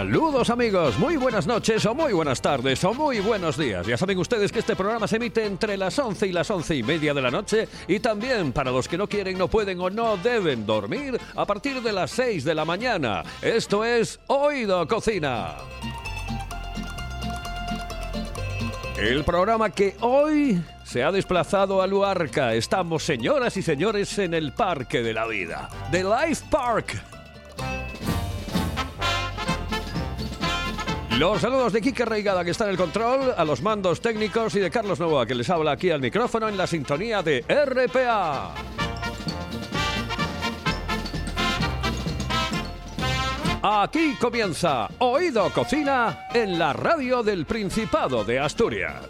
Saludos amigos, muy buenas noches o muy buenas tardes o muy buenos días. Ya saben ustedes que este programa se emite entre las 11 y las 11 y media de la noche y también para los que no quieren, no pueden o no deben dormir a partir de las 6 de la mañana. Esto es Oído Cocina. El programa que hoy se ha desplazado a Luarca. Estamos, señoras y señores, en el Parque de la Vida, The Life Park. Los saludos de Quique Reigada, que está en el control, a los mandos técnicos y de Carlos Novoa, que les habla aquí al micrófono en la sintonía de RPA. Aquí comienza Oído Cocina en la radio del Principado de Asturias.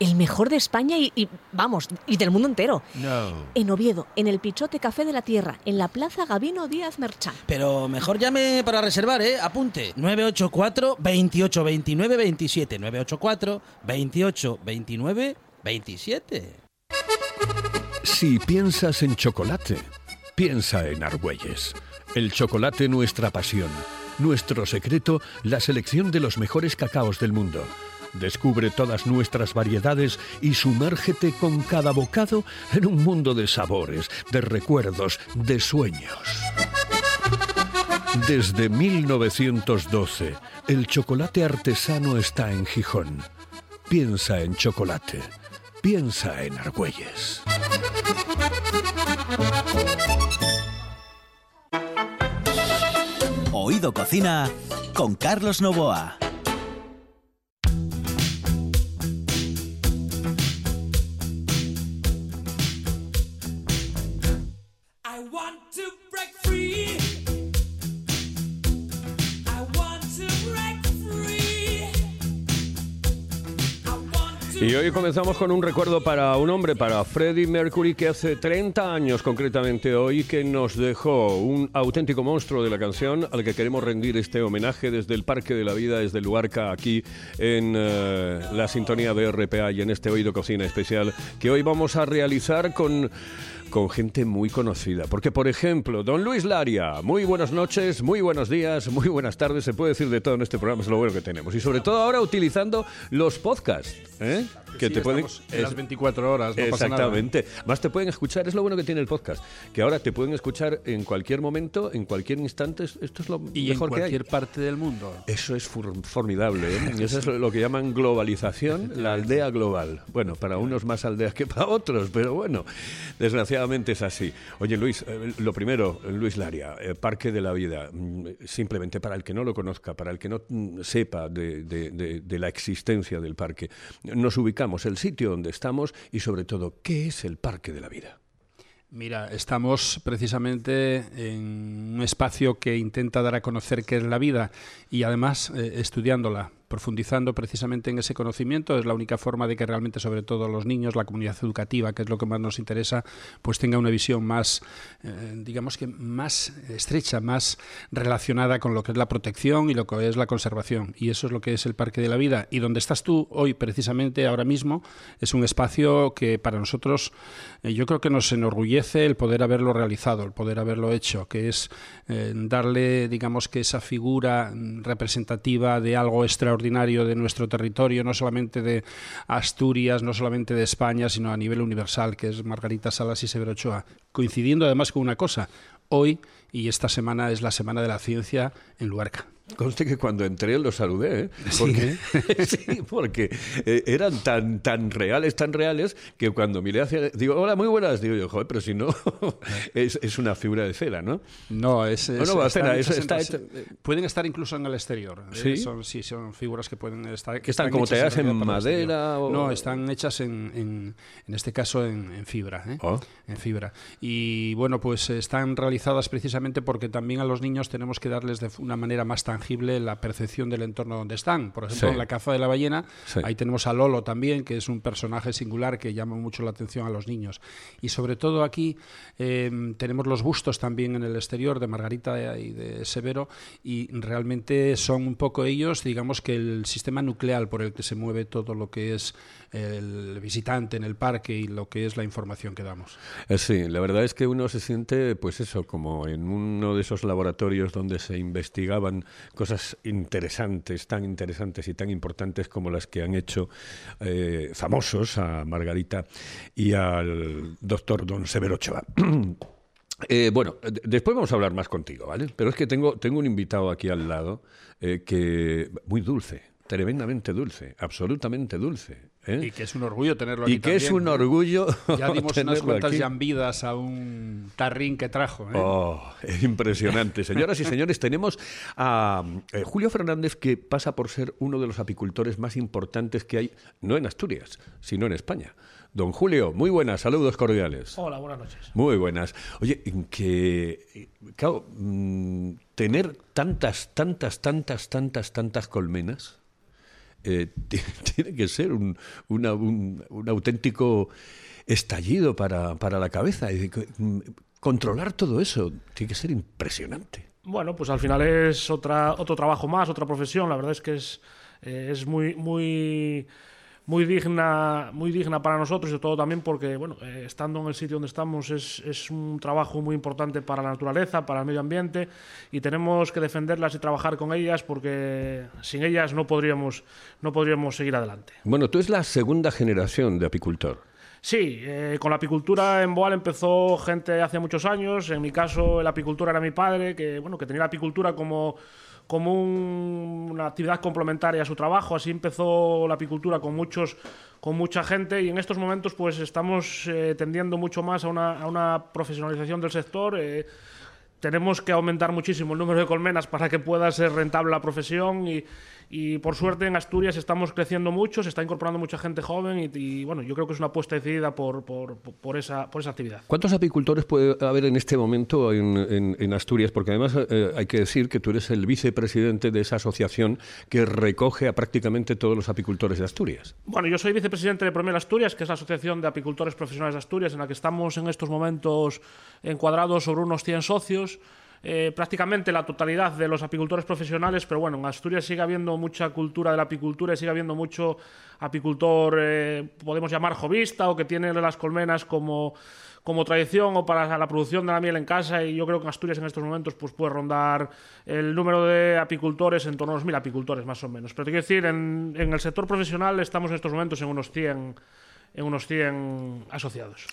El mejor de España y, y, vamos, y del mundo entero. No. En Oviedo, en el Pichote Café de la Tierra, en la Plaza Gabino Díaz Merchán. Pero mejor llame para reservar, ¿eh? Apunte. 984 28 29 27. 984 28 29 27. Si piensas en chocolate, piensa en Argüelles. El chocolate nuestra pasión. Nuestro secreto, la selección de los mejores cacaos del mundo. Descubre todas nuestras variedades y sumérgete con cada bocado en un mundo de sabores, de recuerdos, de sueños. Desde 1912, el chocolate artesano está en Gijón. Piensa en chocolate. Piensa en Argüelles. Oído Cocina con Carlos Novoa. Y hoy comenzamos con un recuerdo para un hombre, para Freddie Mercury, que hace 30 años concretamente hoy, que nos dejó un auténtico monstruo de la canción al que queremos rendir este homenaje desde el Parque de la Vida, desde Luarca, aquí en eh, la sintonía de RPA y en este Oído Cocina especial, que hoy vamos a realizar con con gente muy conocida. Porque, por ejemplo, don Luis Laria, muy buenas noches, muy buenos días, muy buenas tardes, se puede decir de todo en este programa, es lo bueno que tenemos. Y sobre todo ahora utilizando los podcasts, ¿eh? Que Sí, te pueden... en las 24 horas, no pasa nada. Exactamente. Más te pueden escuchar, es lo bueno que tiene el podcast, que ahora te pueden escuchar en cualquier momento, en cualquier instante, esto es lo Y en mejor que hay. cualquier parte del mundo. Eso es for- formidable. ¿eh? Eso es lo que llaman globalización, la aldea global. Bueno, para unos más aldeas que para otros, pero bueno, desgraciadamente es así. Oye, Luis, eh, lo primero, Luis Laria, eh, Parque de la Vida, mm, simplemente para el que no lo conozca, para el que no mm, sepa de, de- de- de la existencia del parque, nos ubicamos, el sitio donde estamos y sobre todo, ¿qué es el Parque de la Vida? Mira, estamos precisamente en un espacio que intenta dar a conocer qué es la vida y además eh, estudiándola, profundizando precisamente en ese conocimiento. Es la única forma de que realmente, sobre todo los niños, la comunidad educativa, que es lo que más nos interesa, pues tenga una visión más, eh, digamos que más estrecha, más relacionada con lo que es la protección y lo que es la conservación. Y eso es lo que es el Parque de la Vida. Y donde estás tú hoy, precisamente ahora mismo, es un espacio que para nosotros eh, yo creo que nos enorgullece el poder haberlo realizado, el poder haberlo hecho, que es eh, darle, digamos que esa figura mm, representativa de algo extraordinario de nuestro territorio, no solamente de Asturias, no solamente de España, sino a nivel universal, que es Margarita Salas y Severo Ochoa. Coincidiendo además con una cosa, hoy y esta semana es la Semana de la Ciencia en Luarca. Conste que cuando entré lo saludé, ¿eh? Porque, sí, porque eh, eran tan, tan reales, tan reales, que cuando miré hacia... Digo, hola, muy buenas. Digo yo, joder, pero si no, es, es una figura de cera, ¿no? No, es, es- no, eso en está res- hecho- pueden estar incluso en el exterior. ¿eh? ¿Sí? Son, sí, son figuras que pueden estar. ¿Que están como talladas en el madera o- No, están hechas en, en, en este caso en, en fibra. ¿eh? Oh. En fibra. Y bueno, pues eh, están realizadas precisamente porque también a los niños tenemos que darles de una manera más tangible la percepción del entorno donde están. Por ejemplo, Sí. en la caza de la ballena, Sí. ahí tenemos a Lolo también, que es un personaje singular que llama mucho la atención a los niños. Y sobre todo aquí eh, tenemos los bustos también en el exterior de Margarita y de Severo y realmente son un poco ellos, digamos que el sistema nuclear por el que se mueve todo lo que es el visitante en el parque y lo que es la información que damos. Eh, Sí, la verdad es que uno se siente, pues eso, como en uno de esos laboratorios donde se investigaban cosas interesantes, tan interesantes y tan importantes como las que han hecho eh, famosos a Margarita y al doctor don Severo Ochoa. Eh, bueno, después vamos a hablar más contigo, ¿vale? Pero es que tengo, tengo un invitado aquí al lado eh, que muy dulce, tremendamente dulce, absolutamente dulce. ¿Eh? Y que es un orgullo tenerlo aquí Y que es también, un ¿eh? orgullo Ya dimos unas cuantas llambidas a un tarrín que trajo. ¿eh? Oh, es impresionante. Señoras y señores, tenemos a eh, Julio Fernández, que pasa por ser uno de los apicultores más importantes que hay, no en Asturias, sino en España. Don Julio, muy buenas, saludos cordiales. Hola, buenas noches. Muy buenas. Oye, que, eh, claro, mm, tener tantas, tantas, tantas, tantas, tantas colmenas eh, ti- tiene que ser un, una- un- un auténtico estallido para, para la cabeza. Mm, controlar todo eso tiene que ser impresionante. Bueno, pues al final es otra, otro trabajo más, otra profesión. La verdad es que es, eh, es muy, muy, muy digna, muy digna para nosotros y todo también porque, bueno, eh, estando en el sitio donde estamos es, es un trabajo muy importante para la naturaleza, para el medio ambiente y tenemos que defenderlas y trabajar con ellas porque sin ellas no podríamos, no podríamos seguir adelante. Bueno, tú es la segunda generación de apicultor. Sí, eh, con la apicultura en Boal empezó gente hace muchos años. En mi caso, la apicultura era mi padre, que bueno, que tenía la apicultura como, como un- una actividad complementaria a su trabajo. Así empezó la apicultura con muchos, con mucha gente y en estos momentos pues estamos eh, tendiendo mucho más a una, a una profesionalización del sector. eh, tenemos que aumentar muchísimo el número de colmenas para que pueda ser rentable la profesión y, y, por suerte en Asturias estamos creciendo mucho, se está incorporando mucha gente joven y, y, bueno, yo creo que es una apuesta decidida por, por, por esa, por esa actividad. ¿Cuántos apicultores puede haber en este momento en, en- en Asturias? Porque además eh, hay que decir que tú eres el vicepresidente de esa asociación que recoge a prácticamente todos los apicultores de Asturias. Bueno, yo soy vicepresidente de Promel Asturias, que es la Asociación de Apicultores Profesionales de Asturias, en la que estamos en estos momentos encuadrados sobre unos 100 socios. Eh, prácticamente la totalidad de los apicultores profesionales, pero bueno, en Asturias sigue habiendo mucha cultura de la apicultura y sigue habiendo mucho apicultor, eh, podemos llamar jovista, o que tiene las colmenas como, como tradición o para la producción de la miel en casa y yo creo que Asturias en estos momentos pues puede rondar el número de apicultores en torno a unos mil apicultores más o menos. Pero te quiero decir, en, en el sector profesional estamos en estos momentos en unos 100, en unos 100 asociados.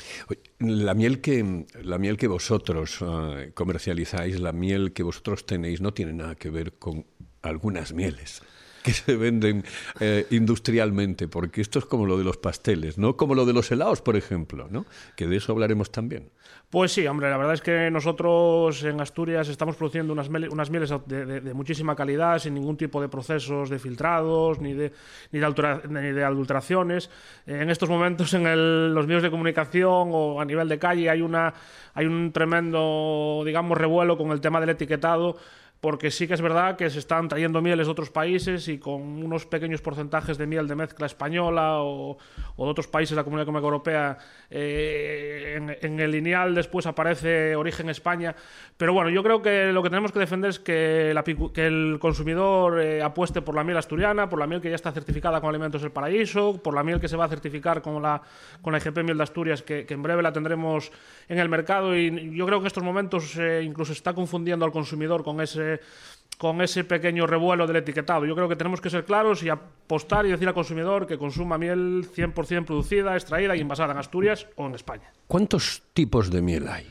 La miel que, la miel que vosotros eh, comercializáis, la miel que vosotros tenéis, no tiene nada que ver con algunas mieles que se venden eh, industrialmente, porque esto es como lo de los pasteles, ¿no? Como lo de los helados, por ejemplo, ¿no? Que de eso hablaremos también. Pues sí, hombre, la verdad es que nosotros en Asturias estamos produciendo unas, unas mieles de, de- de muchísima calidad, sin ningún tipo de procesos de filtrados ni de, ni de, altera- ni de adulteraciones. En estos momentos en el- los medios de comunicación o a nivel de calle hay, una, hay un tremendo, digamos, revuelo con el tema del etiquetado porque sí que es verdad que se están trayendo mieles de otros países y con unos pequeños porcentajes de miel de mezcla española o, o de otros países de la Comunidad Económica Europea. eh, en, en el lineal después aparece origen España. Pero bueno, yo creo que lo que tenemos que defender es que, la que el consumidor eh, apueste por la miel asturiana, por la miel que ya está certificada con Alimentos del Paraíso, por la miel que se va a certificar con la, con la IGP Miel de Asturias, que, que en breve la tendremos en el mercado. Y yo creo que en estos momentos eh, incluso está confundiendo al consumidor con ese con ese pequeño revuelo del etiquetado. Yo creo que tenemos que ser claros y apostar y decir al consumidor que consuma miel 100% producida, extraída y envasada en Asturias o en España. ¿Cuántos tipos de miel hay?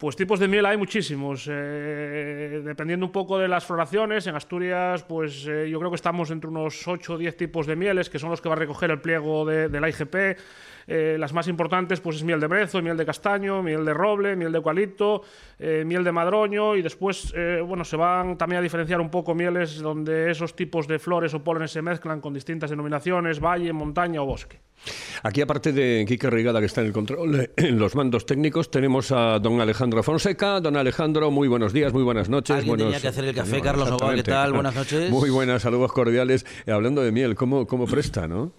Pues tipos de miel hay muchísimos, eh, dependiendo un poco de las floraciones. En Asturias, pues eh, yo creo que estamos entre unos 8 o 10 tipos de mieles, que son los que va a recoger el pliego de, de la IGP. Eh, las más importantes, pues es miel de brezo, miel de castaño, miel de roble, miel de eucalipto, eh, miel de madroño y después, eh, bueno, se van también a diferenciar un poco mieles donde esos tipos de flores o pólenes se mezclan con distintas denominaciones, valle, montaña o bosque. Aquí, aparte de Quique Rigada, que está en el control, en los mandos técnicos, tenemos a don Alejandro Fonseca. Don Alejandro, muy buenos días, muy buenas noches. Alguien buenos- tenía que hacer el café, Carlos Novoa, ¿qué tal? Buenas noches. Muy buenas, saludos cordiales. Eh, hablando de miel, ¿cómo, cómo presta, no?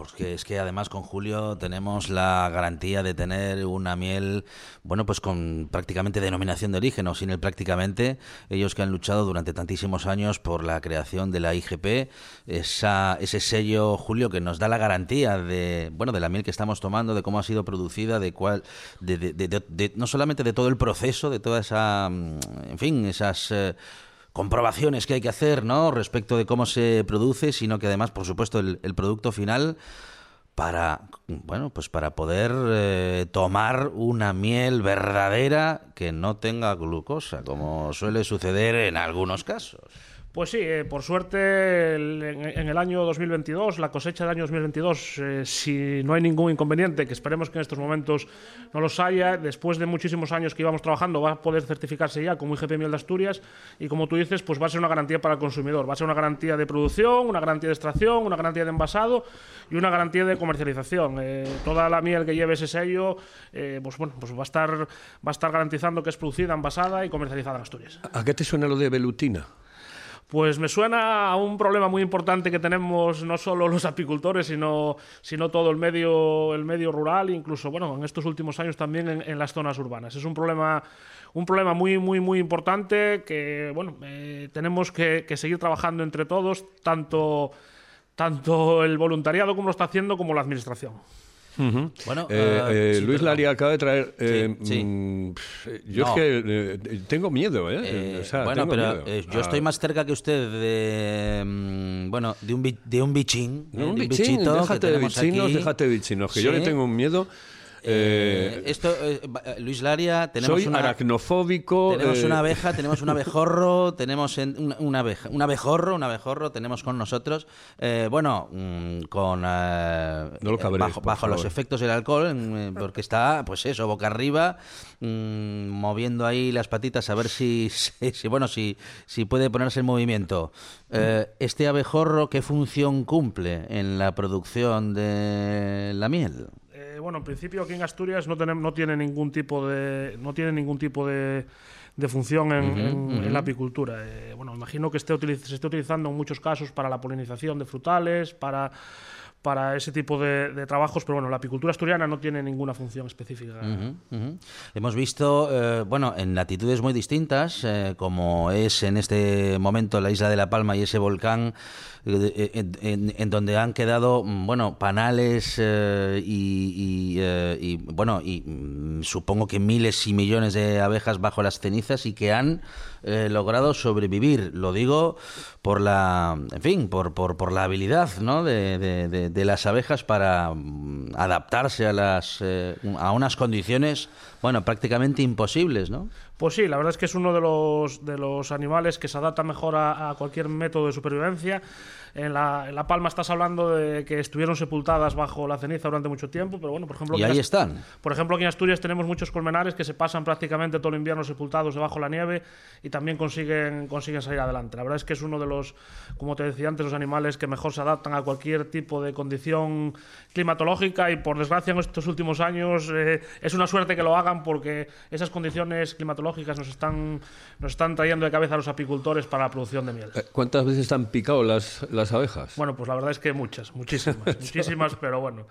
Porque es que además con Julio tenemos la garantía de tener una miel, bueno, pues con prácticamente denominación de origen, o sin el prácticamente, ellos que han luchado durante tantísimos años por la creación de la IGP, esa, ese sello, Julio, que nos da la garantía de, bueno, de la miel que estamos tomando, de cómo ha sido producida, de cuál, de- de- de- no solamente de todo el proceso, de toda esa, mm, en fin, esas... eh, comprobaciones que hay que hacer, ¿no? Respecto de cómo se produce, sino que además, por supuesto, el, producto final para, bueno, pues para poder eh, tomar una miel verdadera que no tenga glucosa, como suele suceder en algunos casos. Pues sí, eh, por suerte en el año 2022, la cosecha del año 2022, eh, si no hay ningún inconveniente, que esperemos que en estos momentos no los haya, después de muchísimos años que íbamos trabajando, va a poder certificarse ya como IGP Miel de Asturias y como tú dices, pues va a ser una garantía para el consumidor, va a ser una garantía de producción, una garantía de extracción, una garantía de envasado y una garantía de comercialización. Eh, toda la miel que lleve ese sello, eh, pues bueno, pues va a estar va a estar garantizando que es producida, envasada y comercializada en Asturias. ¿A qué te suena lo de velutina? Pues me suena a un problema muy importante que tenemos no solo los apicultores, sino, sino todo el medio, el medio rural, incluso bueno, en estos últimos años también en, las zonas urbanas. Es un problema, un problema muy, muy, muy importante que bueno, eh, tenemos que, que seguir trabajando entre todos, tanto, tanto el voluntariado como lo está haciendo, como la administración. Bueno, Eh, eh, eh, sí, Luis perdón. Laria acaba de traer. eh, Sí, sí. mm, yo No. es que eh, tengo miedo, ¿eh? Eh, O sea, bueno, pero eh, yo Ah, estoy más cerca que usted de, mm, bueno, de un, de un bichín, no, un un bichín, bichito déjate de bichinos, déjate de bichinos, que yo le tengo un miedo. Eh, eh, esto, eh, Luis Laria, tenemos soy una, aracnofóbico. tenemos una abeja, tenemos un abejorro, tenemos en- un, una abeja, un abejorro, un abejorro tenemos con nosotros, eh, bueno, mm, con No lo cabrees, bajo, los efectos del alcohol, mm, porque está, pues eso, boca arriba, mm, moviendo ahí las patitas a ver si, si, si, bueno, si, si puede ponerse en movimiento. Eh, este abejorro, ¿qué función cumple en la producción de la miel? Eh, bueno, en principio aquí en Asturias no, tenemos, no tiene ningún tipo de no tiene ningún tipo de, de función en, en- en la apicultura. Eh, bueno, imagino que esté se esté utilizando en muchos casos para la polinización de frutales, para para ese tipo de, de trabajos, pero bueno, la apicultura asturiana no tiene ninguna función específica. Ujú. Hemos visto, eh, bueno, en latitudes muy distintas, eh, como es en este momento la isla de La Palma y ese volcán, eh, en, donde han quedado, mm, bueno, panales y, y, bueno, y mm, supongo que miles y millones de abejas bajo las cenizas y que han logrado sobrevivir. Lo digo por la, en fin, por, por, por la habilidad, ¿no? de, de- de- de las abejas para mm, adaptarse a las eh, a unas condiciones, bueno, prácticamente imposibles, ¿no? Pues sí, la verdad es que es uno de los, de los animales que se adapta mejor a, a cualquier método de supervivencia. En la, en La Palma estás hablando de que estuvieron sepultadas bajo la ceniza durante mucho tiempo, pero bueno, por ejemplo... Y ahí Ast- están. Por ejemplo, aquí en Asturias tenemos muchos colmenares que se pasan prácticamente todo el invierno sepultados debajo de la nieve y también consiguen, consiguen salir adelante. La verdad es que es uno de los, como te decía antes, los animales que mejor se adaptan a cualquier tipo de condición climatológica y por desgracia en estos últimos años eh, es una suerte que lo hagan porque esas condiciones climatológicas nos están, nos están trayendo de cabeza a los apicultores para la producción de miel. eh, ¿Cuántas veces te han picado las, las abejas? Bueno, pues la verdad es que muchas, muchísimas, muchísimas, pero bueno,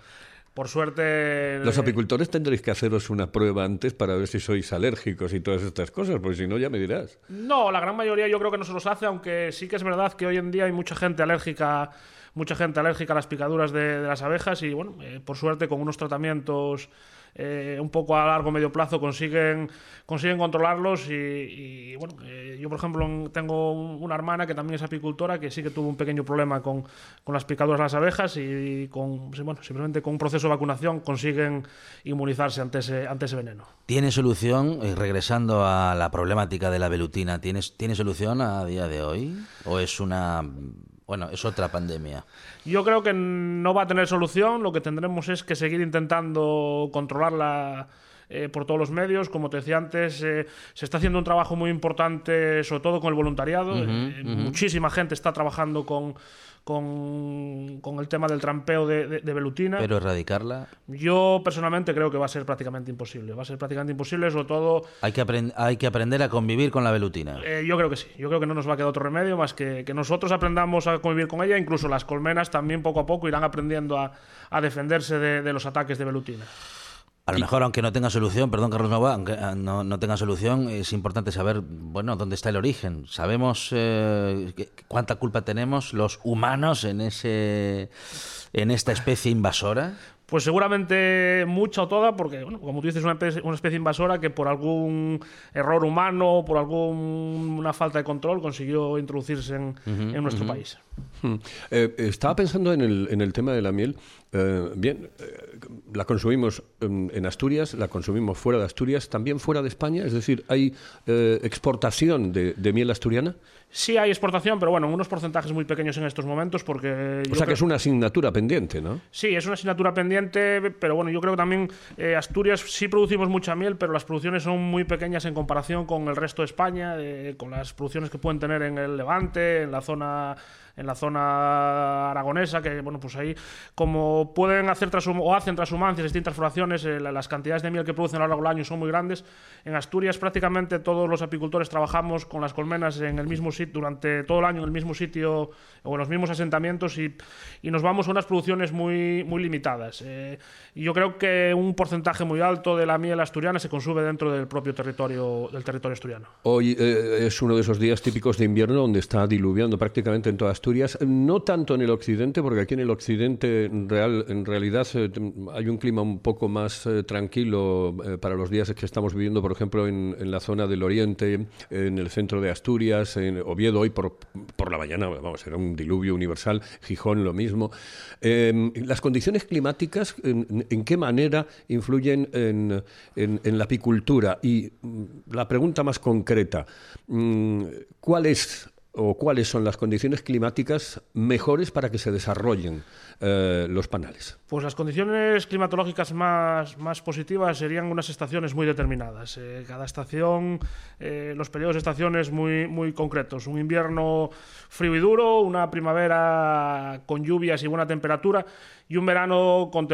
por suerte... Los eh, apicultores tendréis que haceros una prueba antes para ver si sois alérgicos y todas estas cosas, porque si no ya me dirás. No, la gran mayoría yo creo que no se los hace, aunque sí que es verdad que hoy en día hay mucha gente alérgica mucha gente alérgica a las picaduras de, las abejas y bueno, eh, por suerte con unos tratamientos eh, un poco a largo medio plazo consiguen consiguen controlarlos y, y, bueno eh, yo por ejemplo en- tengo un- una hermana que también es apicultora que sí que tuvo un pequeño problema con, con las picaduras de las abejas y con bueno simplemente con un proceso de vacunación consiguen inmunizarse ante ese ante ese veneno ¿Tiene solución, eh, regresando a la problemática de la velutina, ¿tienes, ¿tiene solución a día de hoy? ¿O es una, bueno, es otra pandemia? Yo creo que no va a tener solución. Lo que tendremos es que seguir intentando controlarla eh, por todos los medios. Como te decía antes, eh, se está haciendo un trabajo muy importante, sobre todo con el voluntariado. Eh, Muchísima gente está trabajando con, con, con el tema del trampeo de, de- de velutina. Pero erradicarla, Yo personalmente creo que va a ser prácticamente imposible. Va a ser prácticamente imposible, sobre todo hay que, hay que aprender a convivir con la velutina. eh, yo creo que sí. Yo creo que no nos va a quedar otro remedio más que que nosotros aprendamos a convivir con ella. Incluso las colmenas también poco a poco irán aprendiendo a, a defenderse de, de los ataques de velutina. A lo mejor, aunque no tenga solución, perdón, Carlos Nova, aunque ah, no, no tenga solución, es importante saber, bueno, dónde está el origen. Sabemos eh, cuánta culpa tenemos los humanos en ese, en esta especie invasora. Pues seguramente mucha o toda, porque, bueno, como tú dices, una especie, una especie invasora que por algún error humano, por alguna falta de control, consiguió introducirse en, en nuestro país. Hmm. Eh, estaba pensando en el, en el tema de la miel. Eh, bien, eh, la consumimos en, en Asturias, la consumimos fuera de Asturias, también fuera de España. Es decir, ¿hay eh, exportación de, de miel asturiana? Sí hay exportación, pero bueno, en unos porcentajes muy pequeños en estos momentos, porque... O sea, que es una asignatura pendiente, ¿no? Sí, es una asignatura pendiente, pero bueno, yo creo que también Asturias sí producimos mucha miel, pero las producciones son muy pequeñas en comparación con el resto de España, con las producciones que pueden tener en el Levante, en la zona en la zona aragonesa, que bueno, pues ahí como pueden hacer o hacen transhumancias distintas floraciones, eh, la- las cantidades de miel que producen a lo largo del año son muy grandes. En Asturias prácticamente todos los apicultores trabajamos con las colmenas en el mismo sitio durante todo el año en el mismo sitio o en los mismos asentamientos y, y nos vamos a unas producciones muy, muy limitadas. Eh, yo creo que un porcentaje muy alto de la miel asturiana se consume dentro del propio territorio del territorio asturiano. Hoy eh, es uno de esos días típicos de invierno donde está diluviando prácticamente en toda Asturias, no tanto en el occidente, porque aquí en el occidente en real, en realidad eh, hay un clima un poco más eh, tranquilo eh, para los días que estamos viviendo, por ejemplo, en, la zona del oriente, en el centro de Asturias, en Oviedo hoy por, por la mañana, vamos, era un diluvio universal, Gijón lo mismo. Eh, las condiciones climáticas, en, en qué manera influyen en, en- en la apicultura? Y mm, la pregunta más concreta, mm, ¿cuál es o cuáles son las condiciones climáticas mejores para que se desarrollen eh, los panales? Pues las condiciones climatológicas más, más positivas serían unas estaciones muy determinadas. Eh, cada estación, eh, los periodos de estaciones muy, muy concretos. Un invierno frío y duro, una primavera con lluvias y buena temperatura y un verano con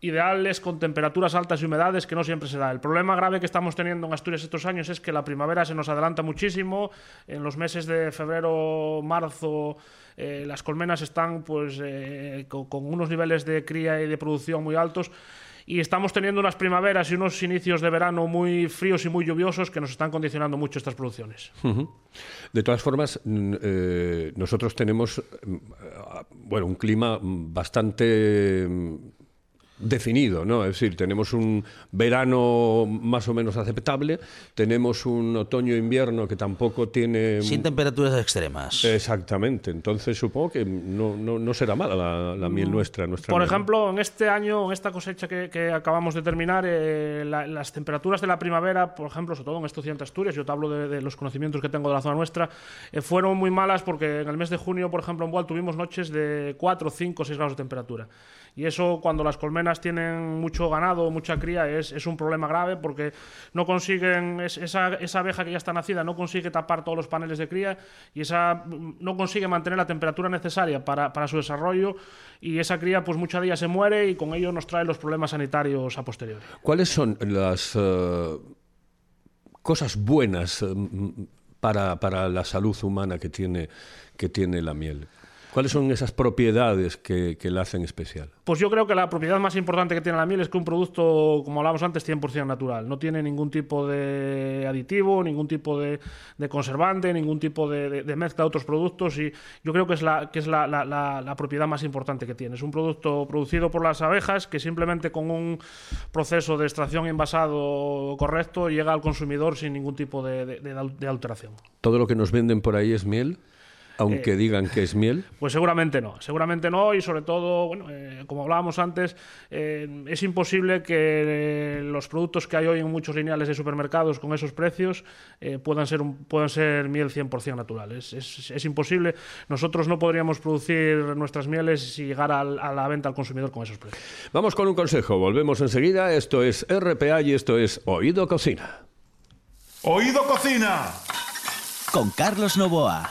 ideales con temperaturas altas y humedades que no siempre se da. El problema grave que estamos teniendo en Asturias estos años es que la primavera se nos adelanta muchísimo. En los meses de febrero, marzo, eh, las colmenas están pues eh, con, unos niveles de cría y de producción muy altos. Y estamos teniendo unas primaveras y unos inicios de verano muy fríos y muy lluviosos que nos están condicionando mucho estas producciones. De todas formas, eh, nosotros tenemos mm, bueno, un clima bastante mm, definido, ¿no? Es decir, tenemos un verano más o menos aceptable, tenemos un otoño-invierno que tampoco tiene... Sin temperaturas extremas. Exactamente, entonces supongo que no, no, no será mala la, la miel nuestra. nuestra Mm. Por miel. ejemplo, en este año, en esta cosecha que, que acabamos de terminar, eh, la- las temperaturas de la primavera, por ejemplo, sobre todo en estos 100 Asturias, yo te hablo de, de los conocimientos que tengo de la zona nuestra, eh, fueron muy malas porque en el mes de junio, por ejemplo, en Boal tuvimos noches de 4, 5, 6 grados de temperatura. Y eso, cuando las colmenas tienen mucho ganado, mucha cría, es, un problema grave porque no consiguen, es- esa, esa abeja que ya está nacida no consigue tapar todos los paneles de cría y esa no consigue mantener la temperatura necesaria para, su desarrollo y esa cría pues muchas días se muere y con ello nos trae los problemas sanitarios a posteriori. ¿Cuáles son las eh, cosas buenas eh, para, la salud humana que tiene la miel? ¿Cuáles son esas propiedades que, que la hacen especial? Pues yo creo que la propiedad más importante que tiene la miel es que un producto, como hablábamos antes, 100% natural. No tiene ningún tipo de aditivo, ningún tipo de, de conservante, ningún tipo de, de- de mezcla de otros productos y yo creo que es, la, que es la, la- la- la propiedad más importante que tiene. Es un producto producido por las abejas que simplemente con un proceso de extracción y envasado correcto llega al consumidor sin ningún tipo de, alteración. ¿Todo lo que nos venden por ahí es miel? Aunque Eh, digan que es miel. Pues seguramente no, seguramente no y sobre todo, bueno, eh, como hablábamos antes, eh, es imposible que eh, los productos que hay hoy en muchos lineales de supermercados con esos precios eh, puedan, ser un- puedan ser miel 100% natural. Es, es- es imposible. Nosotros no podríamos producir nuestras mieles si llegara al- a la venta al consumidor con esos precios. Vamos con un consejo. Volvemos enseguida. Esto es RPA y esto es Oído Cocina. Oído Cocina. Con Carlos Novoa.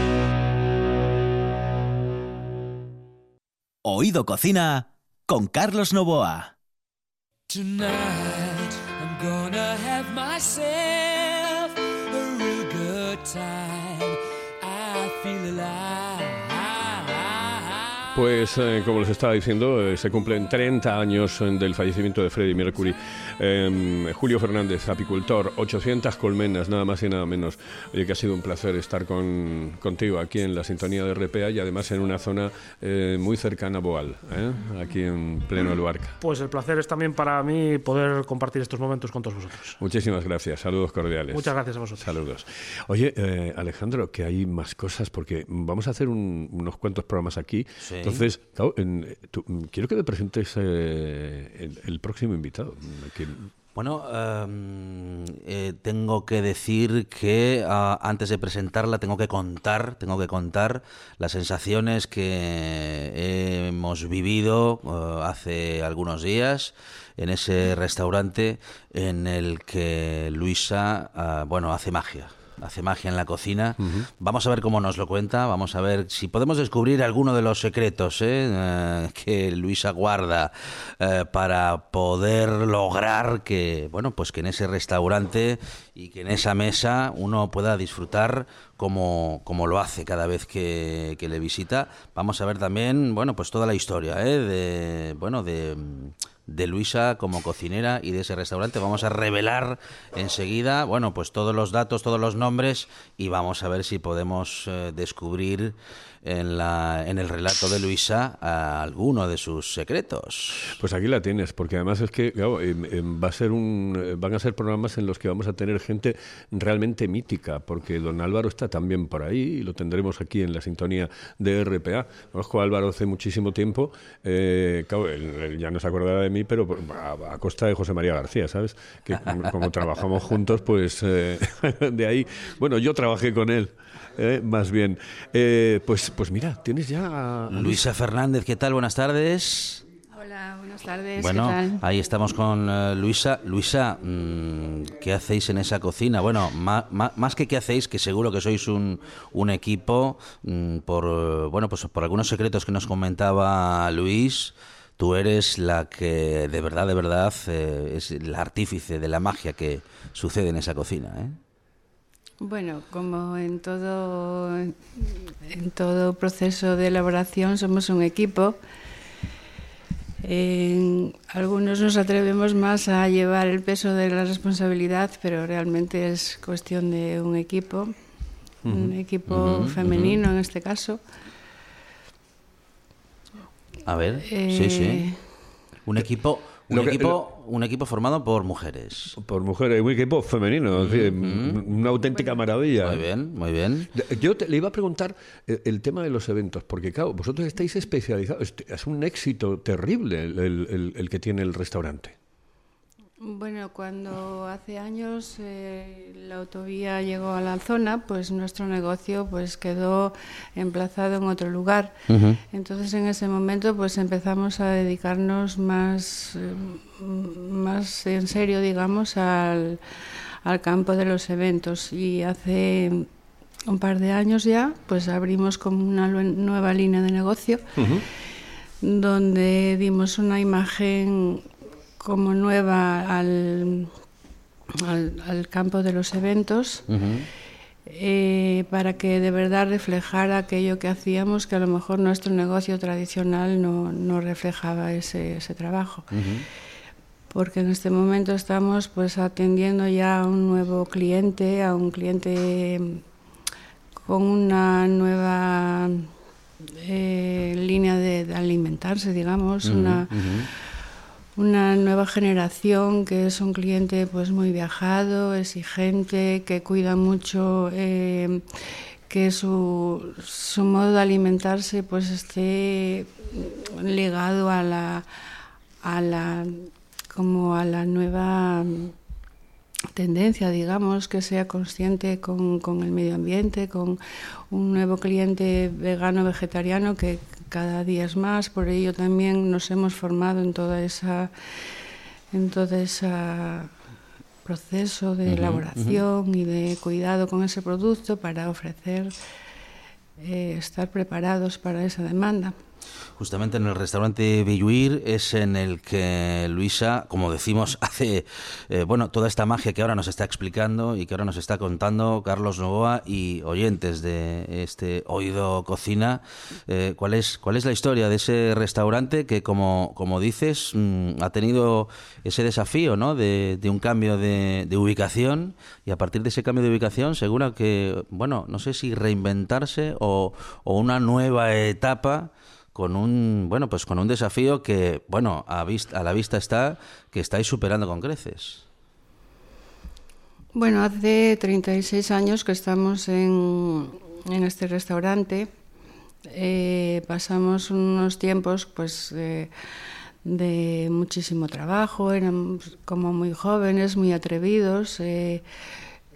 Oído Cocina con Carlos Novoa. Pues, eh, como les estaba diciendo, eh, se cumplen 30 años eh, del fallecimiento de Freddie Mercury. Eh, Julio Fernández, apicultor, 800 colmenas, nada más y nada menos. Oye, que ha sido un placer estar con, contigo aquí en la sintonía de RPA y además en una zona eh, muy cercana a Boal, ¿eh? aquí en pleno Luarca. Pues el placer es también para mí poder compartir estos momentos con todos vosotros. Muchísimas gracias, saludos cordiales. Muchas gracias a vosotros. Saludos. Oye, eh, Alejandro, que hay más cosas porque vamos a hacer un- unos cuantos programas aquí. Sí. Entonces, tú- mm, quiero que me presentes eh, el, próximo invitado. que- Bueno, em, eh, tengo que decir que ah, antes de presentarla tengo que contar, tengo que contar las sensaciones que hemos vivido eh, hace algunos días en ese restaurante en el que Luisa, ah, bueno, hace magia. Hace magia en la cocina. Vamos a ver cómo nos lo cuenta. Vamos a ver si podemos descubrir alguno de los secretos ¿eh? Eh, que Luisa guarda eh, para poder lograr que, bueno, pues que en ese restaurante y que en esa mesa uno pueda disfrutar como, como lo hace cada vez que, que le visita. Vamos a ver también, bueno, pues toda la historia ¿eh? de, bueno, de de Luisa como cocinera y de ese restaurante. Vamos a revelar enseguida, bueno, pues todos los datos, todos los nombres y vamos a ver si podemos eh, descubrir en, la, en el relato de Luisa a alguno de sus secretos. Pues aquí la tienes, porque además es que claro, em, em, va a ser un, eh, van a ser programas en los que vamos a tener gente realmente mítica, porque don Álvaro está también por ahí y lo tendremos aquí en la sintonía de RPA. Conozco a Álvaro hace muchísimo tiempo, eh, claro, él, ya no se acordará de mí, pero a, a costa de José María García, ¿sabes? Que como- como trabajamos juntos, pues eh, de ahí, bueno, yo trabajé con él. Eh, más bien, Eh, pues, pues mira, tienes ya a- Luisa Fernández, ¿qué tal? Buenas tardes. Hola, buenas tardes. Bueno, ¿qué tal? ahí estamos con eh, Luisa. Luisa, mm, ¿qué hacéis en esa cocina? Bueno, ma- ma- más que qué hacéis, que seguro que sois un, un equipo, mm, por bueno, pues por algunos secretos que nos comentaba Luis. Tú eres la que de verdad, de verdad, eh, es el artífice de la magia que sucede en esa cocina. ¿eh? Bueno, como en todo, en todo proceso de elaboración somos un equipo. En algunos nos atrevemos más a llevar el peso de la responsabilidad, pero realmente es cuestión de un equipo, un equipo femenino en este caso. A ver, sí, sí. Eh, Un equipo, un Lo que- equipo, un equipo formado por mujeres. Por mujeres, un equipo femenino, es decir, una auténtica maravilla. Muy bien, muy bien. Yo te- le iba a preguntar eh, el, tema de los eventos, porque claro, vosotros estáis especializados, es un éxito terrible el, el- el- el que tiene el restaurante. Bueno, cuando hace años eh, la autovía llegó a la zona, pues nuestro negocio pues quedó emplazado en otro lugar. Entonces en ese momento pues empezamos a dedicarnos más, eh, más en serio, digamos, al, al campo de los eventos. Y hace un par de años ya, pues abrimos como una nueva línea de negocio donde dimos una imagen como nueva al, al, al campo de los eventos eh, para que de verdad reflejara aquello que hacíamos, que a lo mejor nuestro negocio tradicional no, no reflejaba ese, ese trabajo. Porque en este momento estamos pues atendiendo ya a un nuevo cliente, a un cliente con una nueva eh, línea de, de alimentarse, digamos, una, una nueva generación que es un cliente pues muy viajado, exigente, que cuida mucho eh, que su, su modo de alimentarse pues esté ligado a la a la como a la nueva tendencia, digamos, que sea consciente con, con el medio ambiente, con un nuevo cliente vegano vegetariano que cada días máis, por ello tamén nos hemos formado en toda esa en toda esa proceso de elaboración uh -huh. y de cuidado con ese producto para ofrecer eh, estar preparados para esa demanda. Justamente en el restaurante Villuir es en el que Luisa, como decimos, hace eh, bueno toda esta magia que ahora nos está explicando y que ahora nos está contando Carlos Novoa y oyentes de este Oído Cocina. Eh, ¿cuál, es, ¿Cuál es la historia de ese restaurante que, como, como dices, mm, ha tenido ese desafío ¿no? de, de un cambio de, de ubicación y a partir de ese cambio de ubicación, seguro que, bueno, no sé si reinventarse o, o una nueva etapa con un bueno pues con un desafío que bueno a, vista, a la vista está que estáis superando con creces Bueno, hace 36 años que estamos en, en este restaurante. Eh, pasamos unos tiempos pues de, muchísimo trabajo, éramos como muy jóvenes, muy atrevidos. eh,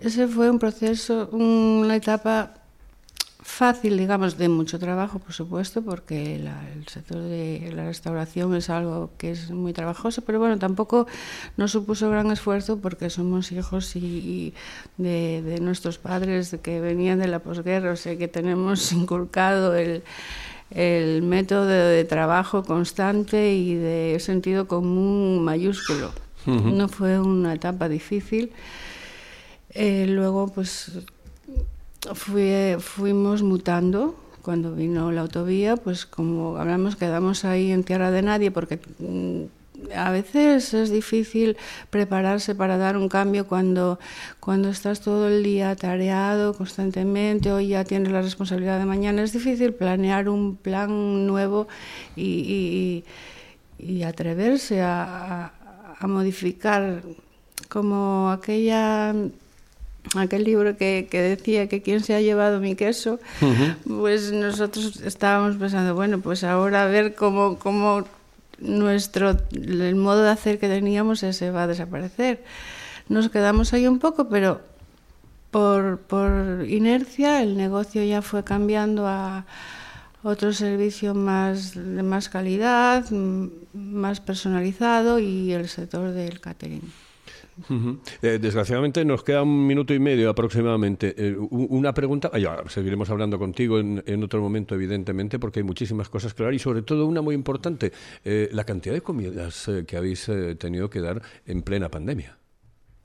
ese fue un proceso, una etapa fácil, digamos, de mucho trabajo, por supuesto, porque la- el sector de la restauración es algo que es muy trabajoso, pero bueno, tampoco nos supuso gran esfuerzo porque somos hijos y, y de, de nuestros padres que venían de la posguerra, o sea que tenemos inculcado el, el método de trabajo constante y de sentido común mayúsculo. No fue una etapa difícil. Eh, luego, pues fui- fuimos mutando. Cuando vino la autovía, pues como hablamos, quedamos ahí en tierra de nadie porque mm, a veces es difícil prepararse para dar un cambio cuando, cuando estás todo el día tareado constantemente o ya tienes la responsabilidad de mañana. Es difícil planear un plan nuevo y, y- y atreverse a, a- a modificar como aquella aquel libro que, que decía que quién se ha llevado mi queso, pues nosotros estábamos pensando, bueno, pues ahora a ver cómo, cómo nuestro, el modo de hacer que teníamos ese va a desaparecer. Nos quedamos ahí un poco, pero por, por inercia el negocio ya fue cambiando a otro servicio más de más calidad, más personalizado y el sector del catering. Eh, desgraciadamente nos queda un minuto y medio aproximadamente. Eh, una pregunta, ah, ya seguiremos hablando contigo en, en otro momento, evidentemente, porque hay muchísimas cosas que hablar y sobre todo una muy importante, eh, la cantidad de comidas que habéis tenido que dar en plena pandemia,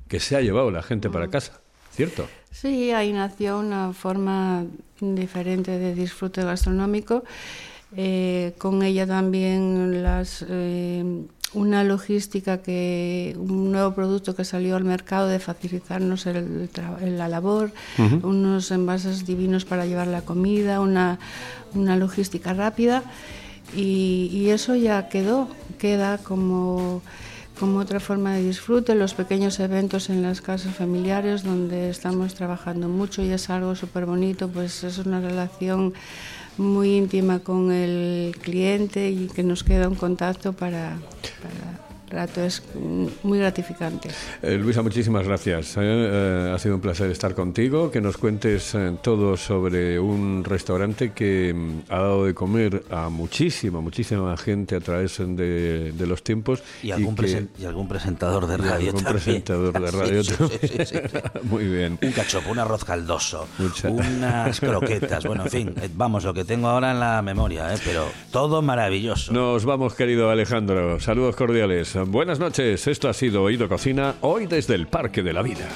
que se ha llevado la gente para casa, ¿cierto? Sí, ahí nació una forma diferente de disfrute gastronómico. Con ella también las, una logística que un nuevo producto que salió al mercado de facilitarnos el tra- la labor, unos envases divinos para llevar la comida, una, una logística rápida. Y, y eso ya quedó, queda como como otra forma de disfrute, los pequeños eventos en las casas familiares donde estamos trabajando mucho y es algo súper bonito, pues es una relación muy íntima con el cliente y que nos queda un contacto para, para rato, es muy gratificante. Eh, Luisa, muchísimas gracias. eh. Eh, ha sido un placer estar contigo, que nos cuentes eh, todo sobre un restaurante que mm, ha dado de comer a muchísima, muchísima gente a través de, de los tiempos. Y algún, que- presen- y algún presentador de y radio algún también. presentador de radio sí, sí, sí, sí. Muy bien. Un cachopo, un arroz caldoso, Mucha- unas croquetas, bueno, en fin, eh, vamos, lo que tengo ahora en la memoria, ¿eh? pero todo maravilloso. Nos vamos, querido Alejandro. Saludos cordiales. Buenas noches. Esto ha sido Oído Cocina, hoy desde el Parque de la Vida.